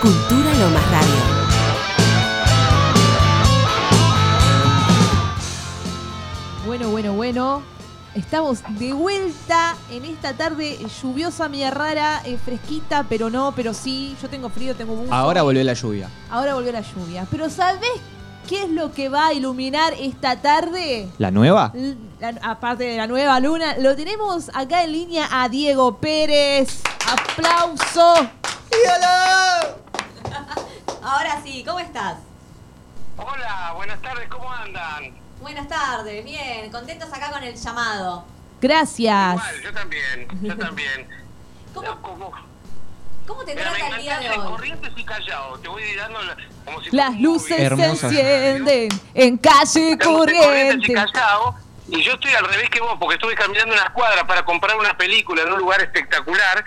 Cultura Lomas Radio. Bueno, bueno, bueno. Estamos de vuelta en esta tarde lluviosa, media rara, eh, fresquita, pero no, pero sí. Yo tengo frío, tengo buzo. Ahora volvió la lluvia. Ahora volvió la lluvia. Pero ¿sabés qué es lo que va a iluminar esta tarde? ¿La nueva? L- la- aparte de la nueva luna, lo tenemos acá en línea a Diego Pérez. ¡Aplauso! Ahora sí, ¿cómo estás? Hola, buenas tardes, ¿cómo andan? Buenas tardes, bien, contentos acá con el llamado. Gracias. Igual, yo también, yo también. ¿Cómo, No, como- cómo te trata el día de hoy? Corrientes y Callao, te voy dando la- como si Las luces se encienden en calle corriente. y Callao, y yo estoy al revés que vos, porque estuve caminando unas cuadras para comprar una película en un lugar espectacular,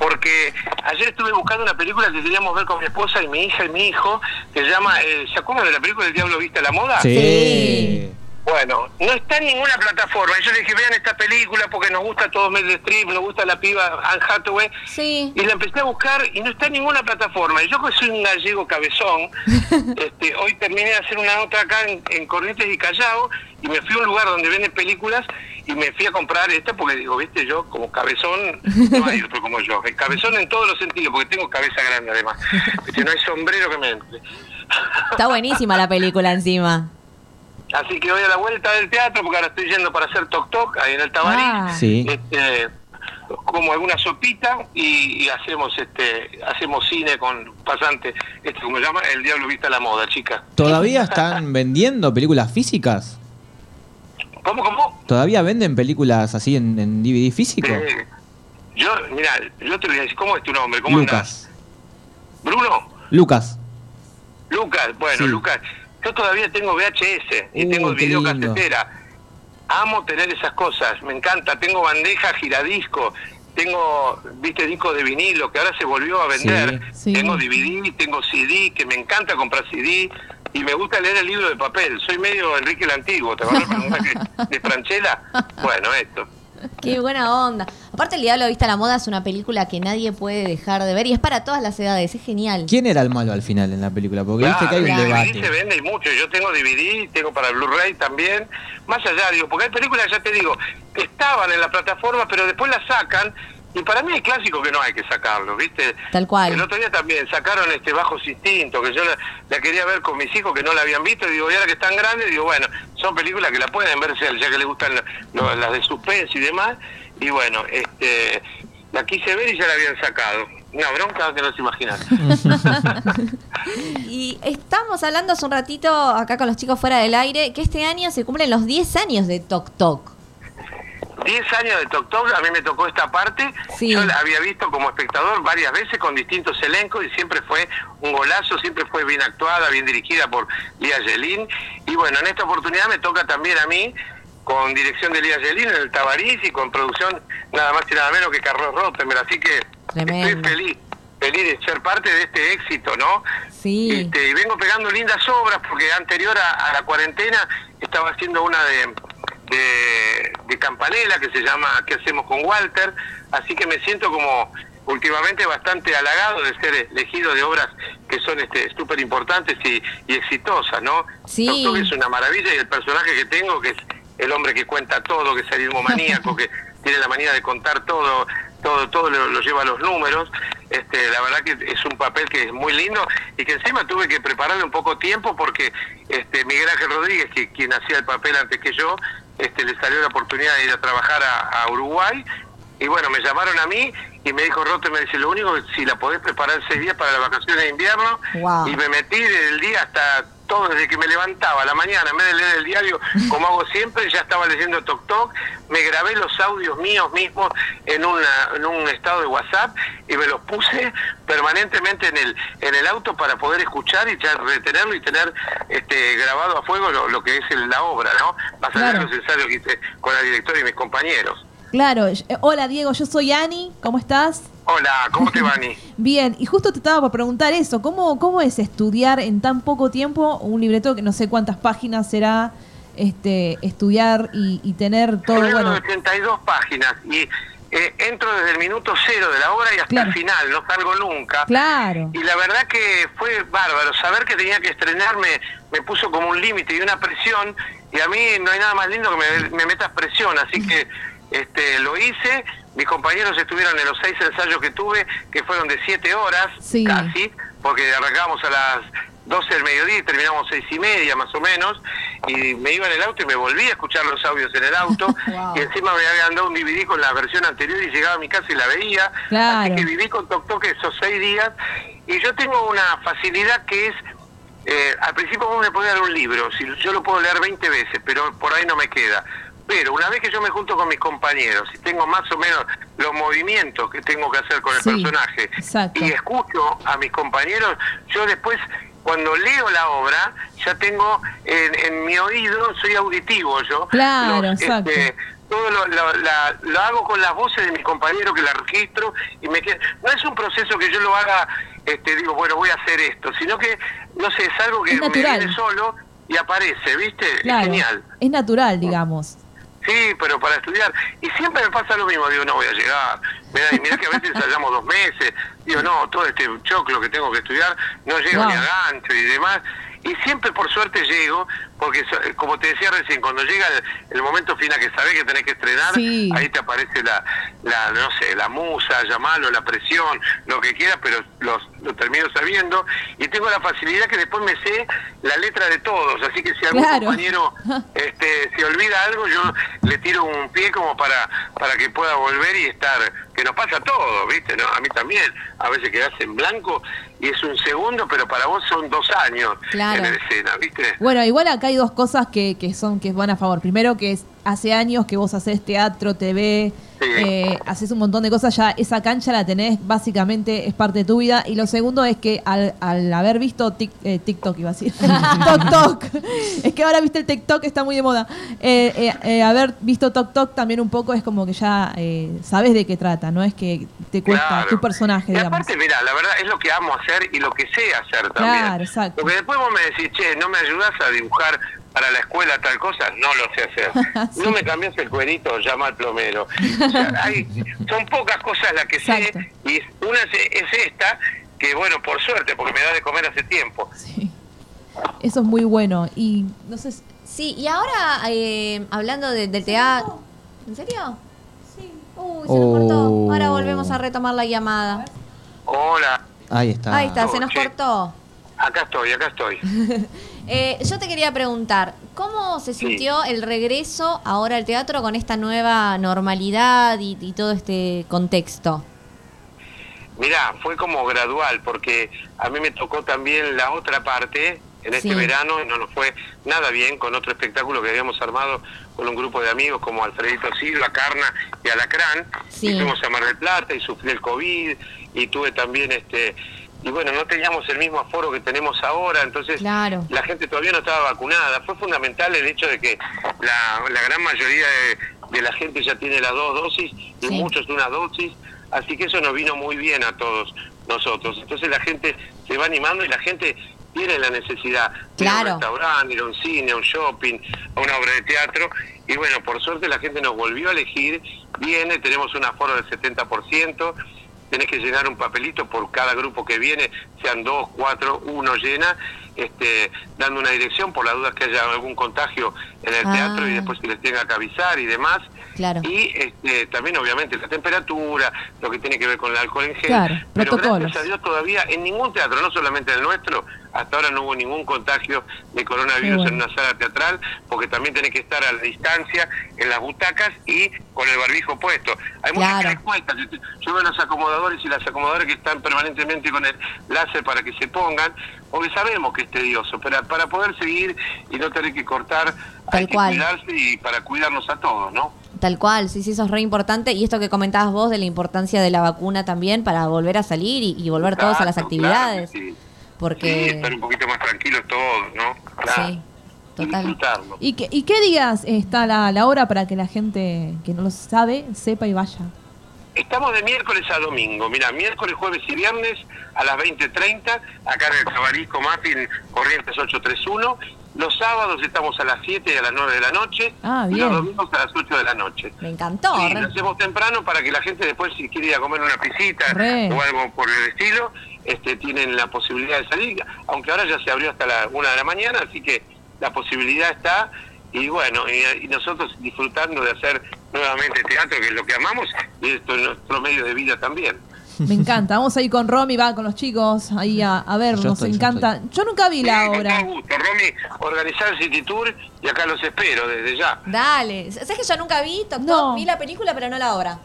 porque ayer estuve buscando una película que queríamos ver con mi esposa y mi hija y mi hijo, que se llama, eh, ¿se acuerdan de la película El Diablo Viste a la Moda? Sí. Bueno, no está en ninguna plataforma. Y yo le dije, vean esta película porque nos gusta todo Meryl Streep, nos gusta la piba Anne Hathaway. Sí. Y la empecé a buscar y no está en ninguna plataforma. Y yo que soy un gallego cabezón, este, hoy terminé de hacer una nota acá en, en Corrientes y Callao y me fui a un lugar donde venden películas y me fui a comprar esta porque digo, viste, yo como cabezón, no hay otro como yo. El cabezón en todos los sentidos, porque tengo cabeza grande además. Viste, no hay sombrero que me entre. Está buenísima la película encima. Así que voy a la vuelta del teatro porque ahora estoy yendo para hacer toc toc ahí en el Tabarí. Ah. Sí. Este, como alguna sopita y, y hacemos este hacemos cine con pasante, este como se llama, El Diablo Vista a la Moda, chica. ¿Todavía están vendiendo películas físicas? ¿Cómo, cómo? ¿Todavía venden películas así en, en DVD físico? Eh, yo, mira, yo te voy a decir, ¿cómo es tu nombre? ¿Cómo andás? Lucas. ¿Bruno? Lucas. Lucas, bueno, Sí. Lucas, yo todavía tengo VHS y Uh, tengo videocasetera. Amo tener esas cosas, me encanta. Tengo bandeja giradisco, tengo, viste, discos de vinilo que ahora se volvió a vender. Sí. Sí. Tengo DVD, tengo CD, que me encanta comprar CD y me gusta leer el libro de papel. Soy medio Enrique el Antiguo, ¿te acuerdas de Franchella? Bueno, esto. Qué buena onda. Aparte, El Diablo Vista a la Moda es una película que nadie puede dejar de ver y es para todas las edades, es genial. ¿Quién era el malo al final en la película? Porque viste que hay un Claro, DVD se debate. vende y mucho. Yo tengo DVD, tengo para Blu-ray también. Más allá, digo, porque hay películas, ya te digo, que estaban en la plataforma, pero después las sacan. Y para mí hay clásicos que no hay que sacarlos, ¿viste? Tal cual. El otro día también sacaron este Bajos Instintos, que yo la, la quería ver con mis hijos que no la habían visto. Y digo, y ahora que están grandes, digo, bueno, son películas que la pueden ver, ya que les gustan lo- lo- las de suspense y demás. Y bueno, este la quise ver y ya la habían sacado. Una bronca que no se imaginan. Y estamos hablando hace un ratito acá con los chicos fuera del aire que este año se cumplen los 10 años de Tok Tok. 10 años de Tok Tok, a mí me tocó esta parte. Sí. Yo la había visto como espectador varias veces con distintos elencos y siempre fue un golazo, siempre fue bien actuada, bien dirigida por Lía Yelín. Y bueno, en esta oportunidad me toca también a mí con dirección de Lía Yelín en el Tabarís y con producción nada más y nada menos que Carlos Rottenberg. Así que Tremendo. estoy feliz, feliz de ser parte de este éxito, ¿no? Sí. Este, y vengo pegando lindas obras porque anterior a, a la cuarentena estaba haciendo una de, de, de Campanella que se llama ¿Qué hacemos con Walter? Así que me siento como últimamente bastante halagado de ser elegido de obras que son este súper importantes y, y exitosas, ¿no? Sí. Es una maravilla y el personaje que tengo, que es el hombre que cuenta todo, que es arismo maníaco, que tiene la manía de contar todo, todo, todo lo, lo lleva a los números. Este, la verdad que es un papel que es muy lindo y que encima tuve que prepararle un poco tiempo porque este Miguel Ángel Rodríguez, que quien hacía el papel antes que yo, este le salió la oportunidad de ir a trabajar a, a Uruguay y bueno, me llamaron a mí y me dijo Rote, me dice, lo único que si la podés preparar seis días para las vacaciones de invierno. Wow. Y me metí desde el día hasta todo, desde que me levantaba a la mañana, en vez de leer el diario, como hago siempre, ya estaba leyendo Tok Tok, me grabé los audios míos mismos en, una, en un estado de WhatsApp y me los puse permanentemente en el en el auto para poder escuchar y ya retenerlo y tener este grabado a fuego lo, lo que es el- la obra, ¿no? Más allá Claro. de los ensayos que hice con la directora y mis compañeros. Claro. eh, Hola Diego, yo soy Ani. ¿Cómo estás? Hola, ¿cómo te va, Ani? Bien, y justo te estaba por preguntar eso, ¿cómo, ¿cómo es estudiar en tan poco tiempo un libreto que no sé cuántas páginas será, este, estudiar y, y tener todo, Un libro bueno, de 82 páginas y eh, entro desde el minuto cero de la obra y hasta Claro. el final, no salgo nunca. Claro. Y la verdad que fue bárbaro. Saber que tenía que estrenarme me puso como un límite y una presión. Y a mí no hay nada más lindo que me, me metas presión. Así que este, lo hice. Mis compañeros estuvieron en los seis ensayos que tuve, que fueron de siete horas Sí. casi, porque arrancábamos a las 12 del mediodía y terminamos seis y media más o menos. Y me iba en el auto y me volví a escuchar los audios en el auto. Wow. Y encima me habían dado un DVD con la versión anterior y llegaba a mi casa y la veía. Claro. Así que viví con Tok Tok esos seis días y yo tengo una facilidad que es, eh, al principio vos me podés dar un libro, si yo lo puedo leer 20 veces, pero por ahí no me queda. Pero una vez que yo me junto con mis compañeros y tengo más o menos los movimientos que tengo que hacer con el Sí, personaje exacto. y escucho a mis compañeros, yo después cuando leo la obra ya tengo en, en mi oído, soy auditivo yo. Claro, Los, exacto. este, todo lo, lo- la- lo hago con las voces de mis compañeros que la registro y me queda, no es un proceso que yo lo haga este digo bueno voy a hacer esto sino que no sé es algo que Es me viene solo y aparece viste Claro. es genial Es natural, digamos. Sí, pero para estudiar. Y siempre me pasa lo mismo, digo, no voy a llegar. Mirá, y mirá que a veces ensayamos dos meses. Digo, no, todo este choclo que tengo que estudiar, no llego ni a gancho y demás. Y siempre por suerte llego, porque so- como te decía recién, cuando llega el, el momento final que sabés que tenés que estrenar, Sí. ahí te aparece la, la, no sé, la musa, llamarlo, la presión, lo que quieras, pero los, lo termino sabiendo. Y tengo la facilidad que después me sé la letra de todos. Así que si algún Claro. compañero este, se olvida algo, yo le tiro un pie como para, para que pueda volver y estar, que nos pasa todo, ¿viste? ¿No? A mí también, a veces quedas en blanco y es un segundo, pero para vos son dos años Claro. en la escena, ¿viste? Bueno, igual acá hay dos cosas que, que son que van a favor. Primero que es hace años que vos haces teatro, TV, Sí. eh, haces un montón de cosas, ya esa cancha la tenés, básicamente es parte de tu vida. Y lo segundo es que al, al haber visto tic- eh, TikTok, iba a decir, Tok Tok, es que ahora viste el TikTok, está muy de moda. Eh, eh, eh, haber visto Tok Tok también un poco es como que ya eh, sabes de qué trata, no es que te cuesta Claro. tu personaje, Y digamos. aparte, mira, la verdad es lo que amo hacer y lo que sé hacer también. Claro, exacto. Porque después vos me decís, che, ¿no me ayudás a dibujar para la escuela tal cosa? No lo sé hacer. Sí. No me cambias el cuerito, llama al plomero. O sea, hay- son pocas cosas las que Exacto. sé y una es, es esta, que bueno, por suerte, porque me da de comer hace tiempo. Sí. Eso es muy bueno. Y no sé, si- Sí, y ahora eh, hablando de- del teatro. ¿En serio? Sí. Uy, se nos Oh. cortó. Ahora volvemos a retomar la llamada. Hola, Ahí está. Ahí está, se Oh, nos che. cortó. acá estoy, acá estoy. Eh, yo te quería preguntar, ¿cómo se Sí. sintió el regreso ahora al teatro con esta nueva normalidad y, y todo este contexto? Mirá, fue como gradual, porque a mí me tocó también la otra parte en este Sí. verano y no nos fue nada bien con otro espectáculo que habíamos armado con un grupo de amigos como Alfredito Silva, Carna y Alacrán. Sí. Y fuimos a Mar del Plata y sufrí el COVID y tuve también este... Y bueno, no teníamos el mismo aforo que tenemos ahora, entonces Claro. la gente todavía no estaba vacunada. Fue fundamental el hecho de que la, la gran mayoría de, de la gente ya tiene las dos dosis y Sí. muchos una dosis, así que eso nos vino muy bien a todos nosotros. Entonces la gente se va animando y la gente tiene la necesidad de ir a Claro. un restaurante, ir a un cine, a un shopping, a una obra de teatro. Y bueno, por suerte la gente nos volvió a elegir, viene, tenemos un aforo del 70%, tenés que llenar un papelito por cada grupo que viene, sean dos, cuatro, uno llena, este, dando una dirección por la duda que haya algún contagio en el Ah. teatro y después se les tenga que avisar y demás. Claro. Y este, también obviamente la temperatura, lo que tiene que ver con el alcohol en gel. Claro, Pero protocolos. gracias a Dios todavía en ningún teatro, no solamente el nuestro, hasta ahora no hubo ningún contagio de coronavirus en una sala teatral, porque también tenés que estar a la distancia en las butacas y con el barbijo puesto. Hay muchas Claro. cuesta. Yo, yo veo a los acomodadores y las acomodadoras que están permanentemente con el láser para que se pongan, porque sabemos que es tedioso, pero para poder seguir y no tener que cortar, Tal hay que cual. cuidarse y para cuidarnos a todos, ¿no? Tal cual, sí, sí, eso es re importante. Y esto que comentabas vos de la importancia de la vacuna también para volver a salir y, y volver todos a las actividades. claro sí. Porque... Sí, estar un poquito más tranquilos todos, ¿no? Claro. Sí, Y total. disfrutarlo. ¿Y qué, y qué días está la, la hora para que la gente que no lo sabe sepa y vaya? Estamos de miércoles a domingo. Mira, miércoles, jueves y viernes a las 20.30, acá en el Cabarisco Muffin, Corrientes 831. Los sábados estamos a las 7 y a las 9 de la noche. Ah, Y los domingos a las 8 de la noche. Me encantó. Re- lo hacemos temprano para que la gente después, si quiere ir a comer una pisita Re. o algo por el estilo, este, tienen la posibilidad de salir. Aunque ahora ya se abrió hasta la una de la mañana, así que la posibilidad está. Y bueno, y, y nosotros disfrutando de hacer nuevamente teatro, que es lo que amamos, y esto es nuestro medio de vida también. Me encanta. Vamos a ir con Romy, va con los chicos ahí a, a ver, Yo nos estoy, yo encanta. Yo nunca vi la obra. todo gusto. Romy, organizar el City Tour y acá los espero desde ya. Dale. ¿Sabes que yo nunca vi Tok? No. Vi la película, pero no la obra.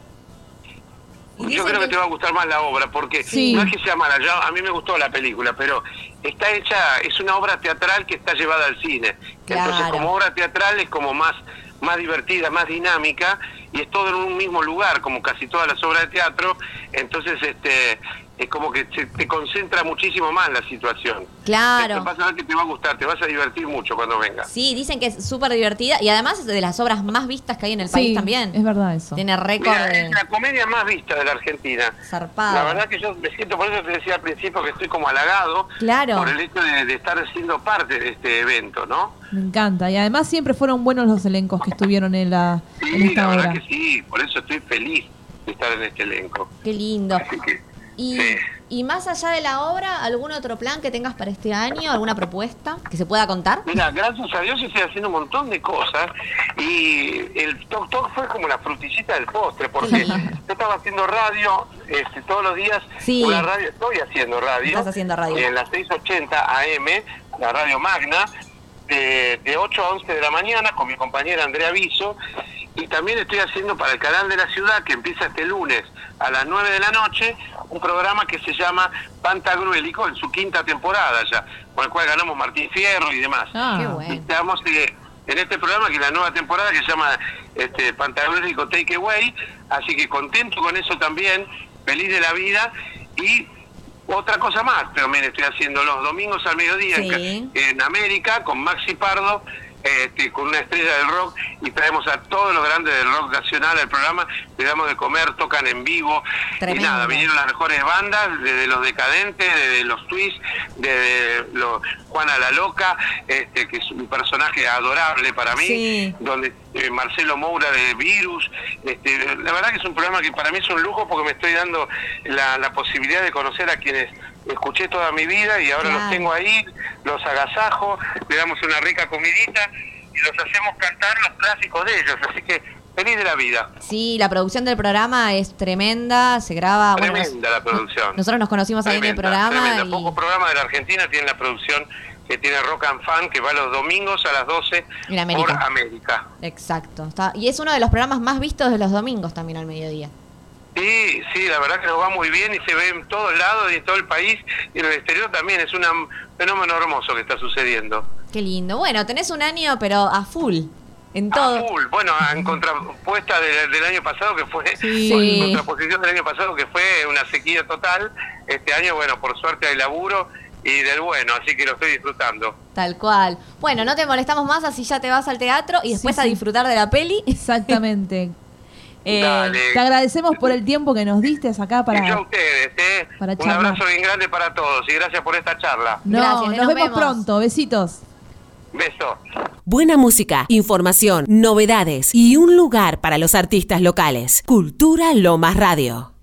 Yo creo que que- te va a gustar más la obra, porque Sí. no es que sea mala, yo, a mí me gustó la película, pero está hecha, es una obra teatral que está llevada al cine. Entonces, como obra teatral es como más, más divertida, más dinámica, y es todo en un mismo lugar, como casi todas las obras de teatro, entonces este es como que se- te concentra muchísimo más la situación. Claro. Vas a ver que te va a gustar, te vas a divertir mucho cuando vengas. Sí, dicen que es súper divertida y además es de las obras más vistas que hay en el Sí, país también. es verdad eso. Tiene récord de es la comedia más vista de la Argentina. zarpada. La verdad que yo me siento, por eso te decía al principio que estoy como halagado Claro. por el hecho de, de estar siendo parte de este evento, ¿no? Me encanta. Y además siempre fueron buenos los elencos que estuvieron en, la, en esta la obra. verdad que sí, por eso estoy feliz de estar en este elenco. Qué lindo. Así que, Y, sí. y más allá de la obra, ¿algún otro plan que tengas para este año? ¿Alguna propuesta que se pueda contar? Mira, gracias a Dios estoy haciendo un montón de cosas y el Talk Talk fue como la frutillita del postre, porque yo estaba haciendo radio este, todos los días, Sí. una radio, estoy haciendo radio, Estás haciendo radio. en las 680 AM, la radio Magna, de, de 8 a 11 de la mañana con mi compañera Andrea Viso, y también estoy haciendo para el canal de la ciudad, que empieza este lunes a las 9 de la noche, un programa que se llama Pantagruélico, en su quinta temporada ya, con el cual ganamos Martín Fierro y demás. Ah, Qué bueno. Estamos eh, en este programa que es la nueva temporada que se llama este, Pantagruélico Take Away, así que contento con eso también, feliz de la vida y otra cosa más, también estoy haciendo los domingos al mediodía en Sí. en, América con Maxi Pardo, este, con una estrella del rock y traemos a todos los grandes del rock nacional al programa, le damos de comer, tocan en vivo Tremendo. y nada, vinieron las mejores bandas, desde los decadentes, desde los twists, desde los Juana la Loca, este, que es un personaje adorable para mí, Sí. donde eh, Marcelo Moura de Virus, este, la verdad que es un programa que para mí es un lujo porque me estoy dando la, la posibilidad de conocer a quienes escuché toda mi vida y ahora Claro. los tengo ahí, los agasajo, le damos una rica comidita y los hacemos cantar los clásicos de ellos, así que feliz de la vida. Sí, la producción del programa es tremenda, se graba... Ah, bueno, nos- Tremenda la producción. Nosotros nos conocimos ahí en el Tremenda, programa tremenda. y... Pocos programas de la Argentina tienen la producción que tiene Rock and Fan, que va los domingos a las 12 En América. por América. Exacto. Está- Y es uno de los programas más vistos de los domingos también al mediodía. Sí, sí, la verdad que nos va muy bien y se ve en todos lados y en todo el país y en el exterior también. Es un fenómeno hermoso que está sucediendo. Qué lindo. Bueno, tenés un año, pero a full. En todo. A full. Bueno, en contrapuesta de- del año pasado que fue, Sí. Sí. contraposición del año pasado que fue una sequía total. Este año, bueno, por suerte hay laburo y del bueno, así que lo estoy disfrutando. Tal cual. Bueno, no te molestamos más, así ya te vas al teatro y después Sí, a disfrutar de la peli. Exactamente. Eh. Te agradecemos por el tiempo que nos diste acá Y yo a para... ustedes, ¿eh? para Un charlar. abrazo bien grande para todos y gracias por esta charla. No, Gracias, nos, nos vemos, vemos. pronto. Besitos. Beso. Buena música, información, novedades y un lugar para los artistas locales. Cultura Lomas Radio.